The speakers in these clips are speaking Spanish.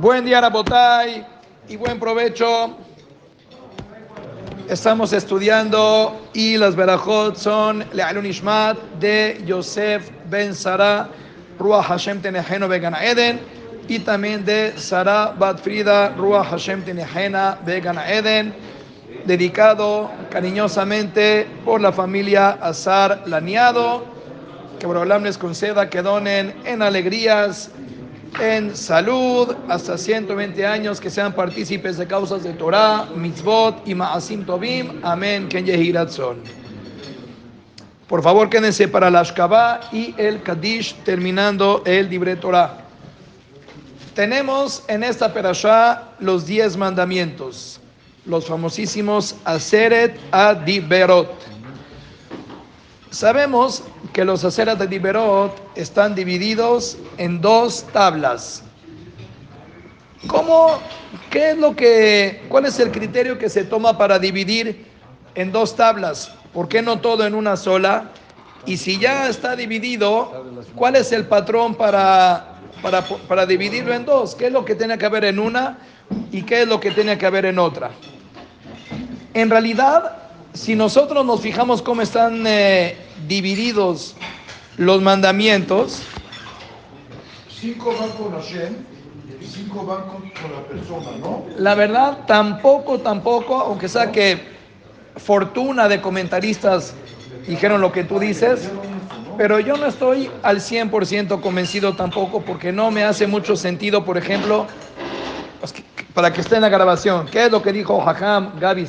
Buen día, Rabotay, y buen provecho. Estamos estudiando y las verajot son Le'alun Ishmat de Yosef Ben Sara, Ruach Hashem Teneheno Began Eden, y también de Sara Bat Frida, Ruach Hashem Tenehena Began Eden, dedicado cariñosamente por la familia Azar Laniado que Borolam les conceda que donen en alegrías, en salud, hasta 120 años, que sean partícipes de causas de Torah, mitzvot y ma'asim tovim. Amén. Ken Por favor, quédense para la Ashkabah y el Kadish, terminando el libre Torah. Tenemos en esta perashá los 10 mandamientos, los famosísimos Aseret Adiberot. Sabemos que los aceras de Diberot están divididos en dos tablas. ¿Cómo? ¿Qué es lo que, cuál es el criterio que se toma para dividir en dos tablas? ¿Por qué no todo en una sola? Y si ya está dividido, ¿cuál es el patrón para, para, para dividirlo en dos? ¿Qué es lo que tiene que haber en una y qué es lo que tiene que haber en otra? En realidad, si nosotros nos fijamos cómo están eh, divididos los mandamientos, cinco van con Hashem y cinco van con, la persona, ¿no? La verdad, tampoco, tampoco, aunque sea que fortuna de comentaristas dijeron lo que tú dices, pero yo no estoy al 100% convencido tampoco porque no me hace mucho sentido, por ejemplo, para que esté en la grabación, ¿qué es lo que dijo Hajam Gabi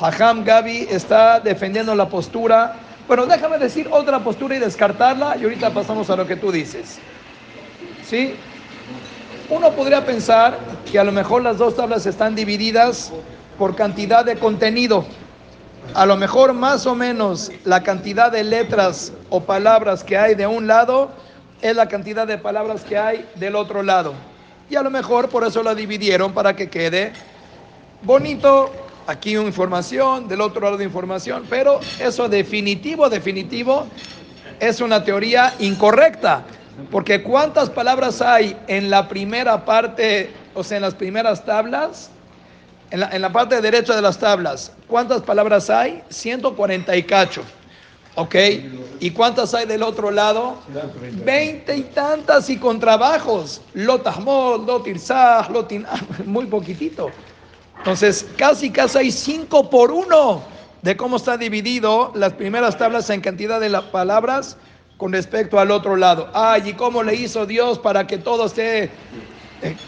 Hajam Gabi está defendiendo la postura. Bueno, déjame decir otra postura y descartarla y ahorita pasamos a lo que tú dices. ¿Sí? Uno podría pensar que a lo mejor las dos tablas están divididas por cantidad de contenido. A lo mejor más o menos la cantidad de letras o palabras que hay de un lado es la cantidad de palabras que hay del otro lado. Y a lo mejor por eso la dividieron para que quede bonito aquí información, del otro lado de información, pero eso definitivo, definitivo, es una teoría incorrecta, porque ¿cuántas palabras hay en la primera parte, o sea, en las primeras tablas? En la, en la parte derecha de las tablas, ¿cuántas palabras hay? 140 y cacho. ¿Ok? ¿Y cuántas hay del otro lado? Veinte y tantas y con trabajos. Lotahmod, Lotirzah, Lotin... Muy poquitito. Entonces, casi casi hay cinco por uno de cómo está dividido las primeras tablas en cantidad de las palabras con respecto al otro lado. Ay, ¿y cómo le hizo Dios para que todo esté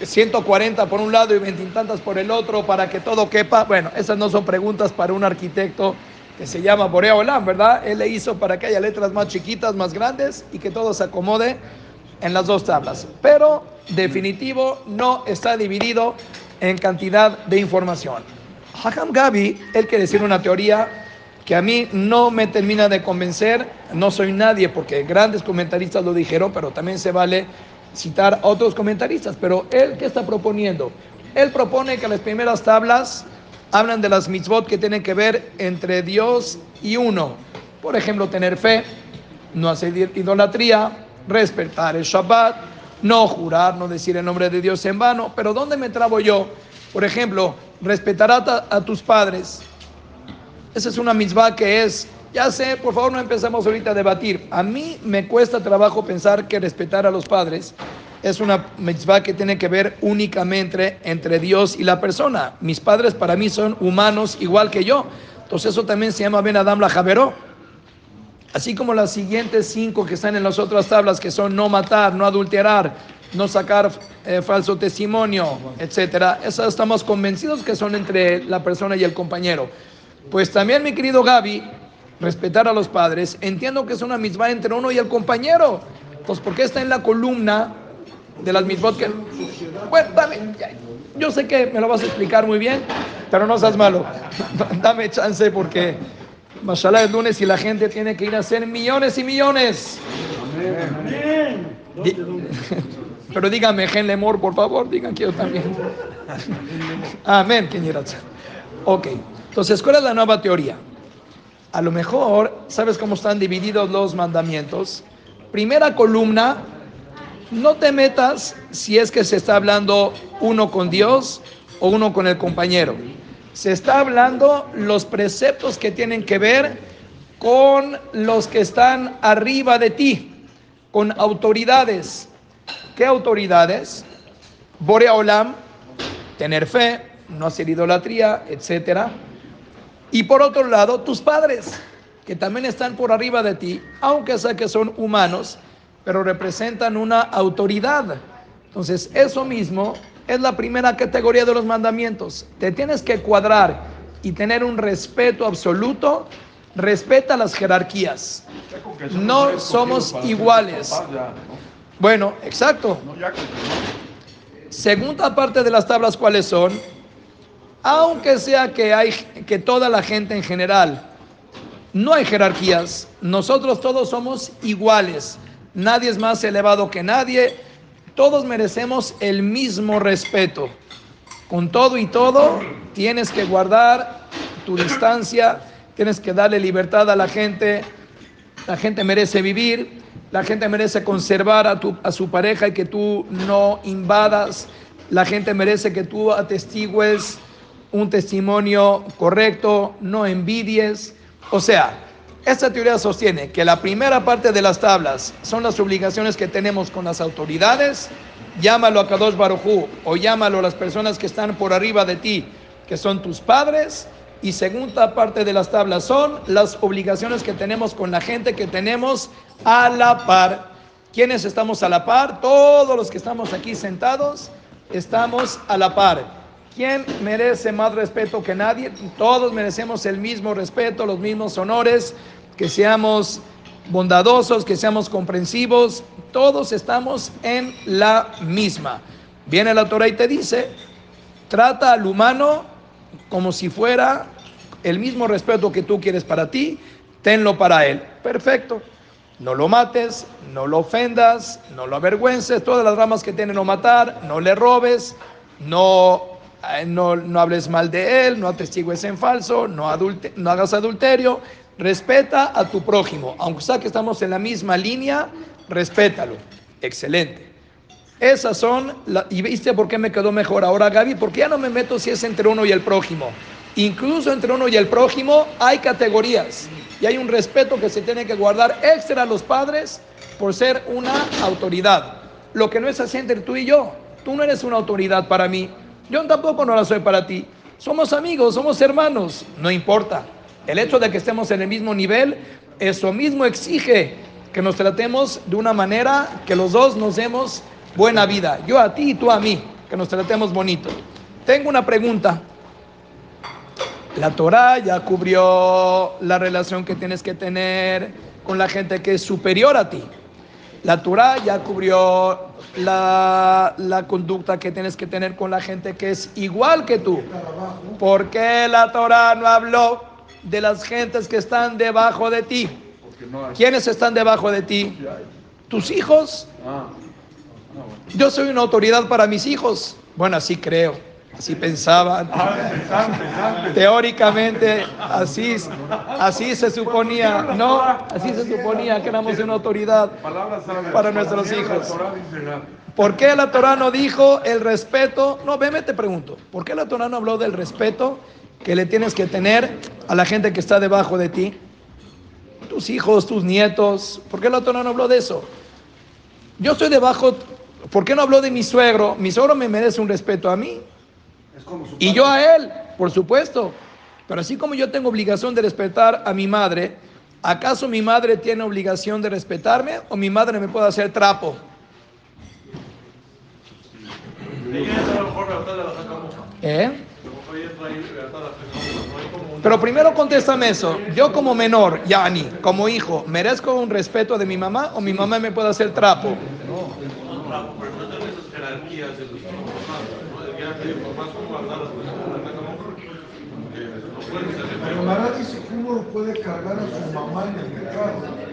140 eh, por un lado y veintitantas por el otro para que todo quepa? Bueno, esas no son preguntas para un arquitecto que se llama Borea Olam, ¿verdad? Él le hizo para que haya letras más chiquitas, más grandes y que todo se acomode en las dos tablas. Pero definitivo no está dividido en cantidad de información. Hakam Gabi, él quiere decir una teoría que a mí no me termina de convencer, no soy nadie porque grandes comentaristas lo dijeron, pero también se vale citar a otros comentaristas, pero él qué está proponiendo? Él propone que las primeras tablas hablan de las mitzvot que tienen que ver entre Dios y uno. Por ejemplo, tener fe, no hacer idolatría, respetar el Shabbat, no jurar, no decir el nombre de Dios en vano. Pero ¿dónde me trabo yo? Por ejemplo, respetar a, tus padres. Esa es una misma que es, ya sé, por favor no empezamos ahorita a debatir. A mí me cuesta trabajo pensar que respetar a los padres es una mitzvah que tiene que ver únicamente entre Dios y la persona. Mis padres para mí son humanos igual que yo. Entonces eso también se llama Ben Adam la Javeró. Así como las siguientes cinco que están en las otras tablas, que son no matar, no adulterar, no sacar eh, falso testimonio, etcétera. Esas estamos convencidos que son entre la persona y el compañero. Pues también, mi querido Gaby, respetar a los padres, entiendo que es una misma entre uno y el compañero. Pues, ¿por qué está en la columna de las mismas que.? Bueno, dame, yo sé que me lo vas a explicar muy bien, pero no seas malo. dame chance porque. Mashallah es lunes y la gente tiene que ir a hacer millones y millones. Amén. Pero díganme, Gen Lemor, por favor, digan que yo también. Amén, Ok, entonces, ¿cuál es la nueva teoría? A lo mejor, ¿sabes cómo están divididos los mandamientos? Primera columna no te metas si es que se está hablando uno con Dios o uno con el compañero. Se está hablando los preceptos que tienen que ver con los que están arriba de ti, con autoridades. ¿Qué autoridades? Borea Olam, tener fe, no hacer idolatría, etc. Y por otro lado, tus padres, que también están por arriba de ti, aunque sea que son humanos, pero representan una autoridad. Entonces, eso mismo es la primera categoría de los mandamientos. Te tienes que cuadrar y tener un respeto absoluto. Respeta las jerarquías. No somos iguales. Bueno, exacto. Segunda parte de las tablas, ¿cuáles son? Aunque sea que hay que toda la gente en general no hay jerarquías, nosotros todos somos iguales. Nadie es más elevado que nadie. Todos merecemos el mismo respeto. Con todo y todo, tienes que guardar tu distancia, tienes que darle libertad a la gente. La gente merece vivir, la gente merece conservar a, tu, a su pareja y que tú no invadas. La gente merece que tú atestigües un testimonio correcto, no envidies. O sea, esta teoría sostiene que la primera parte de las tablas son las obligaciones que tenemos con las autoridades, llámalo a Kadosh Barujú o llámalo a las personas que están por arriba de ti, que son tus padres, y segunda parte de las tablas son las obligaciones que tenemos con la gente que tenemos a la par. ¿Quiénes estamos a la par? Todos los que estamos aquí sentados estamos a la par. ¿Quién merece más respeto que nadie? Todos merecemos el mismo respeto, los mismos honores, que seamos bondadosos, que seamos comprensivos, todos estamos en la misma. Viene la Torah y te dice, trata al humano como si fuera el mismo respeto que tú quieres para ti, tenlo para él. Perfecto. No lo mates, no lo ofendas, no lo avergüences, todas las ramas que tienen no matar, no le robes, no, no, no, hables mal de él, no atestigues en falso, no, adulte, no hagas adulterio, respeta a tu prójimo, aunque sea que estamos en la misma línea, respétalo. Excelente. Esas son, y viste por qué me quedó mejor ahora Gaby, porque ya no me meto si es entre uno y el prójimo. Incluso entre uno y el prójimo hay categorías y hay un respeto que se tiene que guardar extra a los padres por ser una autoridad. Lo que no es así entre tú y yo. Tú no eres una autoridad para mí. Yo tampoco no la soy para ti. Somos amigos, somos hermanos. No importa. El hecho de que estemos en el mismo nivel, eso mismo exige que nos tratemos de una manera que los dos nos demos buena vida. Yo a ti y tú a mí, que nos tratemos bonito. Tengo una pregunta. La Torah ya cubrió la relación que tienes que tener con la gente que es superior a ti. La Torah ya cubrió la, la, conducta que tienes que tener con la gente que es igual que tú. ¿Por qué la Torah no habló de las gentes que están debajo de ti? ¿Quiénes están debajo de ti? Tus hijos. Yo soy una autoridad para mis hijos. Bueno, así creo. Así pensaban. Teóricamente, así, así se suponía, no, así se suponía que éramos una autoridad para nuestros hijos. ¿Por qué la Torah no dijo el respeto? No, veme, te pregunto. ¿Por qué la Torah no habló del respeto que le tienes que tener a la gente que está debajo de ti? Tus hijos, tus nietos. ¿Por qué la Torah no habló de eso? Yo estoy debajo. ¿Por qué no habló de mi suegro? Mi suegro me merece un respeto a mí. Y yo a él, por supuesto. Pero así como yo tengo obligación de respetar a mi madre, ¿acaso mi madre tiene obligación de respetarme o mi madre me puede hacer trapo? ¿Eh? Pero primero contéstame eso. Yo como menor, Yani, como hijo, ¿merezco un respeto de mi mamá o mi mamá me puede hacer trapo? No, trapo, pero los pero Mara dice que uno lo puede cargar a su mamá en el mercado.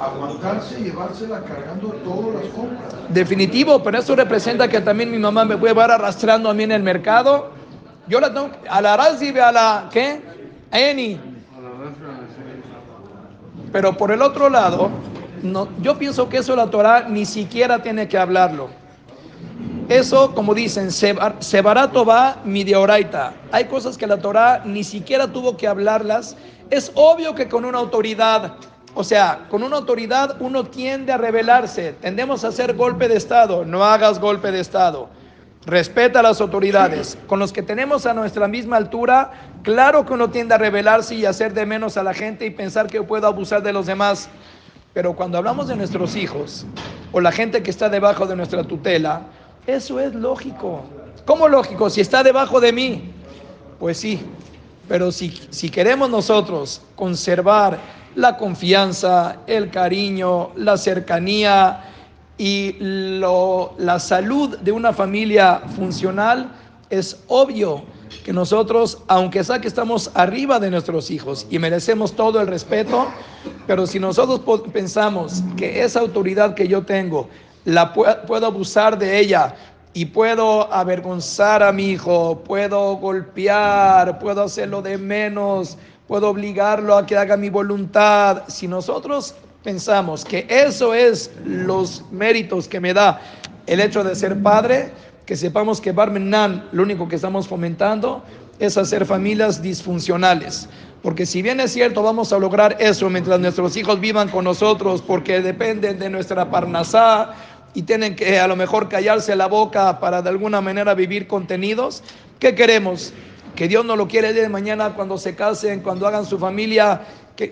Aguantarse y llevársela cargando todas las compras. Definitivo, pero eso representa que también mi mamá me puede llevar arrastrando a mí en el mercado. Yo la tengo a la ve a la ¿qué? A Eni. Pero por el otro lado, no, yo pienso que eso la Torah ni siquiera tiene que hablarlo. Eso, como dicen, Sebarato va mi deoraita. Hay cosas que la Torah ni siquiera tuvo que hablarlas. Es obvio que con una autoridad, o sea, con una autoridad uno tiende a rebelarse. Tendemos a hacer golpe de Estado. No hagas golpe de Estado. Respeta a las autoridades. Con los que tenemos a nuestra misma altura, claro que uno tiende a rebelarse y hacer de menos a la gente y pensar que puedo abusar de los demás. Pero cuando hablamos de nuestros hijos o la gente que está debajo de nuestra tutela, eso es lógico. ¿Cómo lógico? Si está debajo de mí. Pues sí, pero si, si queremos nosotros conservar la confianza, el cariño, la cercanía y lo, la salud de una familia funcional, es obvio que nosotros, aunque sea que estamos arriba de nuestros hijos y merecemos todo el respeto, pero si nosotros pensamos que esa autoridad que yo tengo la puedo abusar de ella y puedo avergonzar a mi hijo, puedo golpear, puedo hacerlo de menos, puedo obligarlo a que haga mi voluntad. Si nosotros pensamos que eso es los méritos que me da el hecho de ser padre, que sepamos que Barmenan lo único que estamos fomentando es hacer familias disfuncionales. Porque si bien es cierto, vamos a lograr eso mientras nuestros hijos vivan con nosotros, porque dependen de nuestra parnasá, y tienen que a lo mejor callarse la boca para de alguna manera vivir contenidos. ¿Qué queremos? Que Dios no lo quiere de mañana cuando se casen, cuando hagan su familia.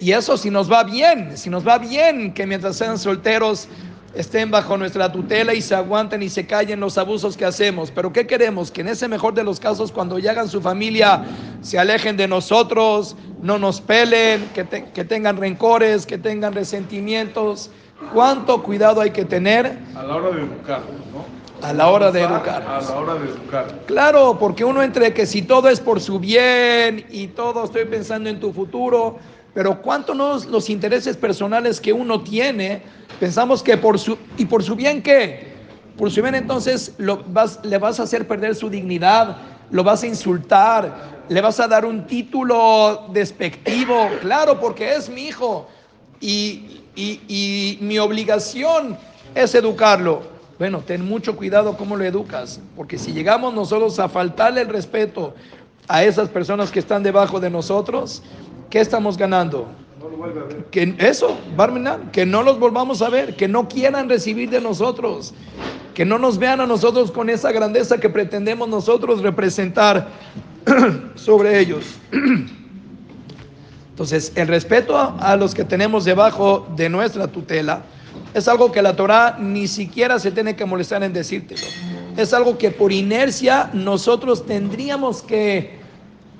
y eso si nos va bien, si nos va bien que mientras sean solteros estén bajo nuestra tutela y se aguanten y se callen los abusos que hacemos. Pero ¿qué queremos? Que en ese mejor de los casos, cuando hagan su familia, se alejen de nosotros, no nos pelen, que, que tengan rencores, que tengan resentimientos. ¿Cuánto cuidado hay que tener? A la hora de educar, ¿no? A la hora de educar. A la hora de educar. Claro, porque uno entre que si todo es por su bien y todo estoy pensando en tu futuro, pero cuánto nos los intereses personales que uno tiene, pensamos que por su y por su bien qué? Por su bien entonces lo vas, le vas a hacer perder su dignidad, lo vas a insultar, le vas a dar un título despectivo, claro, porque es mi hijo y, y, mi obligación es educarlo. Bueno, ten mucho cuidado cómo lo educas, porque si llegamos nosotros a faltarle el respeto a esas personas que están debajo de nosotros, ¿qué estamos ganando? Que eso, que no los volvamos a ver, que no quieran recibir de nosotros, que no nos vean a nosotros con esa grandeza que pretendemos nosotros representar sobre ellos. Entonces, el respeto a, los que tenemos debajo de nuestra tutela es algo que la Torah ni siquiera se tiene que molestar en decírtelo. Es algo que por inercia nosotros tendríamos que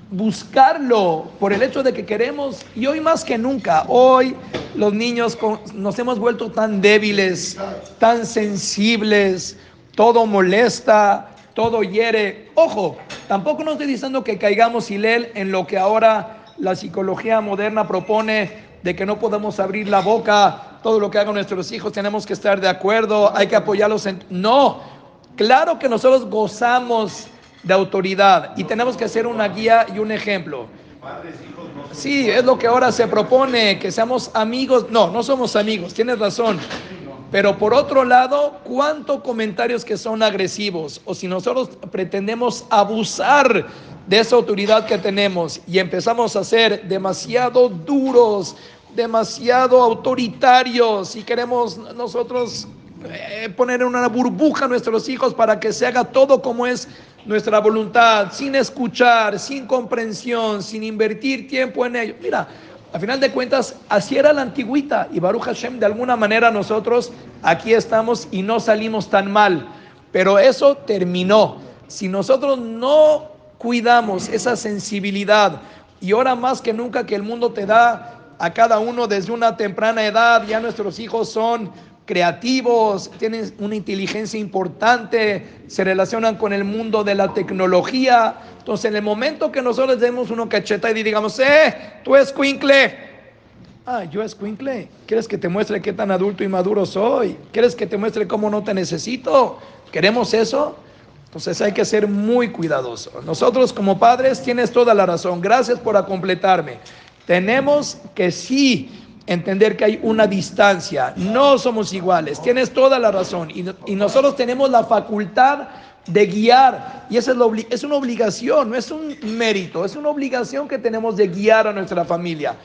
buscarlo por el hecho de que queremos, y hoy más que nunca, hoy los niños nos hemos vuelto tan débiles, tan sensibles, todo molesta, todo hiere. Ojo, tampoco nos estoy diciendo que caigamos Hilel en lo que ahora la psicología moderna propone de que no podemos abrir la boca, todo lo que hagan nuestros hijos tenemos que estar de acuerdo, hay que apoyarlos en... No, claro que nosotros gozamos de autoridad y tenemos que hacer una guía y un ejemplo. Sí, es lo que ahora se propone, que seamos amigos. No, no somos amigos, tienes razón. Pero por otro lado, ¿cuántos comentarios que son agresivos? O si nosotros pretendemos abusar de esa autoridad que tenemos y empezamos a ser demasiado duros, demasiado autoritarios y queremos nosotros eh, poner en una burbuja a nuestros hijos para que se haga todo como es nuestra voluntad, sin escuchar, sin comprensión, sin invertir tiempo en ello. Mira, a final de cuentas, así era la antigüita y Baruch Hashem, de alguna manera nosotros aquí estamos y no salimos tan mal, pero eso terminó. Si nosotros no cuidamos esa sensibilidad. Y ahora más que nunca que el mundo te da a cada uno desde una temprana edad, ya nuestros hijos son creativos, tienen una inteligencia importante, se relacionan con el mundo de la tecnología. Entonces, en el momento que nosotros demos uno cacheta y digamos, eh, tú es Quinkle. Ah, yo es Quinkle. ¿Quieres que te muestre qué tan adulto y maduro soy? ¿Quieres que te muestre cómo no te necesito? ¿Queremos eso? Entonces hay que ser muy cuidadosos. Nosotros como padres tienes toda la razón. Gracias por completarme. Tenemos que sí entender que hay una distancia, no somos iguales, tienes toda la razón. Y, y nosotros tenemos la facultad de guiar. Y esa es, la es una obligación, no es un mérito, es una obligación que tenemos de guiar a nuestra familia,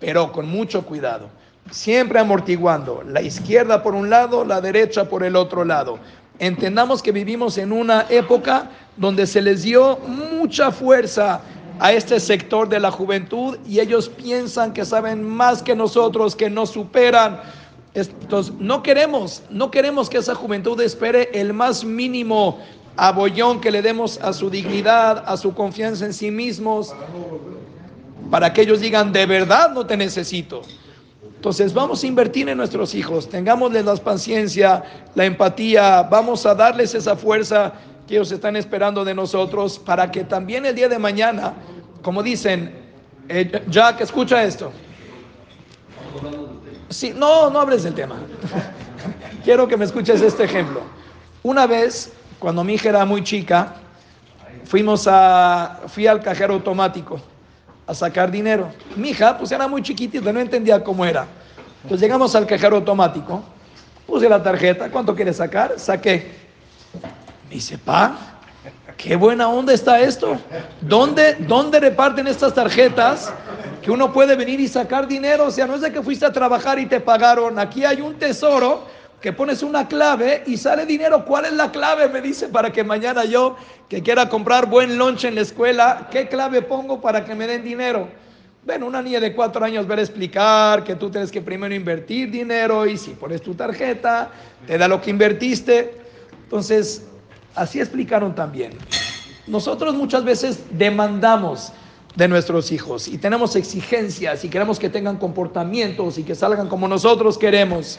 pero con mucho cuidado, siempre amortiguando, la izquierda por un lado, la derecha por el otro lado. Entendamos que vivimos en una época donde se les dio mucha fuerza a este sector de la juventud y ellos piensan que saben más que nosotros, que nos superan. Entonces, no queremos, no queremos que esa juventud espere el más mínimo abollón que le demos a su dignidad, a su confianza en sí mismos, para que ellos digan, de verdad no te necesito. Entonces vamos a invertir en nuestros hijos, tengámosles la paciencia, la empatía, vamos a darles esa fuerza que ellos están esperando de nosotros para que también el día de mañana, como dicen, eh, Jack, escucha esto. Sí, no, no hables del tema. Quiero que me escuches este ejemplo. Una vez, cuando mi hija era muy chica, fuimos a, fui al cajero automático a sacar dinero. Mi hija, pues era muy chiquitita, no entendía cómo era. Entonces llegamos al cajero automático, puse la tarjeta, ¿cuánto quieres sacar? Saqué. Me dice, pa, qué buena onda está esto. ¿Dónde, ¿Dónde reparten estas tarjetas que uno puede venir y sacar dinero? O sea, no es de que fuiste a trabajar y te pagaron. Aquí hay un tesoro que pones una clave y sale dinero. ¿Cuál es la clave? Me dice para que mañana yo, que quiera comprar buen lunch en la escuela, ¿qué clave pongo para que me den dinero? Bueno, una niña de cuatro años ver explicar que tú tienes que primero invertir dinero y si pones tu tarjeta, te da lo que invertiste. Entonces, así explicaron también. Nosotros muchas veces demandamos de nuestros hijos y tenemos exigencias y queremos que tengan comportamientos y que salgan como nosotros queremos.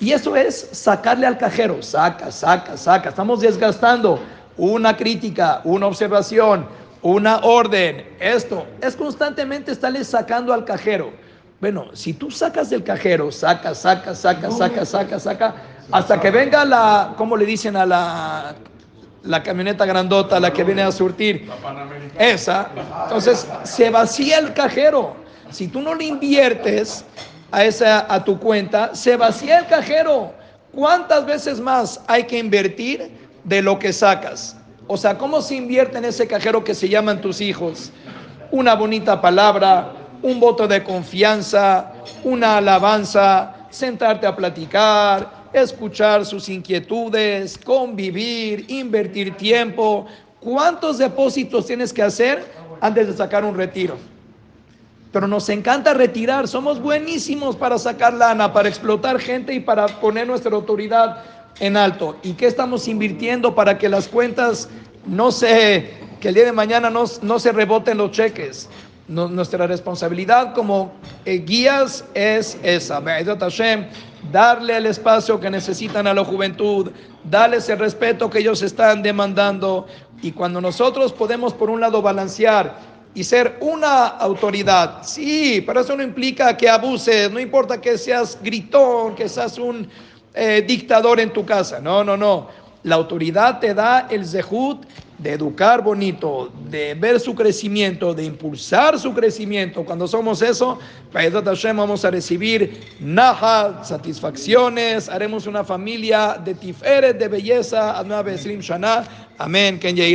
Y eso es sacarle al cajero, saca, saca, saca. Estamos desgastando una crítica, una observación, una orden. Esto es constantemente estarle sacando al cajero. Bueno, si tú sacas del cajero, saca, saca, saca, saca, saca, saca, hasta que venga la, ¿cómo le dicen a la, la camioneta grandota, la que viene a surtir? Esa. Entonces, se vacía el cajero. Si tú no le inviertes, a, esa, a tu cuenta, se vacía el cajero. ¿Cuántas veces más hay que invertir de lo que sacas? O sea, ¿cómo se invierte en ese cajero que se llaman tus hijos? Una bonita palabra, un voto de confianza, una alabanza, sentarte a platicar, escuchar sus inquietudes, convivir, invertir tiempo. ¿Cuántos depósitos tienes que hacer antes de sacar un retiro? pero nos encanta retirar. Somos buenísimos para sacar lana, para explotar gente y para poner nuestra autoridad en alto. ¿Y qué estamos invirtiendo para que las cuentas no se, que el día de mañana no, no se reboten los cheques? nuestra responsabilidad como eh, guías es esa. Darle el espacio que necesitan a la juventud, darles el respeto que ellos están demandando. Y cuando nosotros podemos, por un lado, balancear y ser una autoridad. Sí, pero eso no implica que abuses, no importa que seas gritón, que seas un eh, dictador en tu casa. No, no, no. La autoridad te da el zehut de educar bonito, de ver su crecimiento, de impulsar su crecimiento. Cuando somos eso, vamos a recibir naja, satisfacciones, haremos una familia de tiferet, de belleza, a Shana. Amén.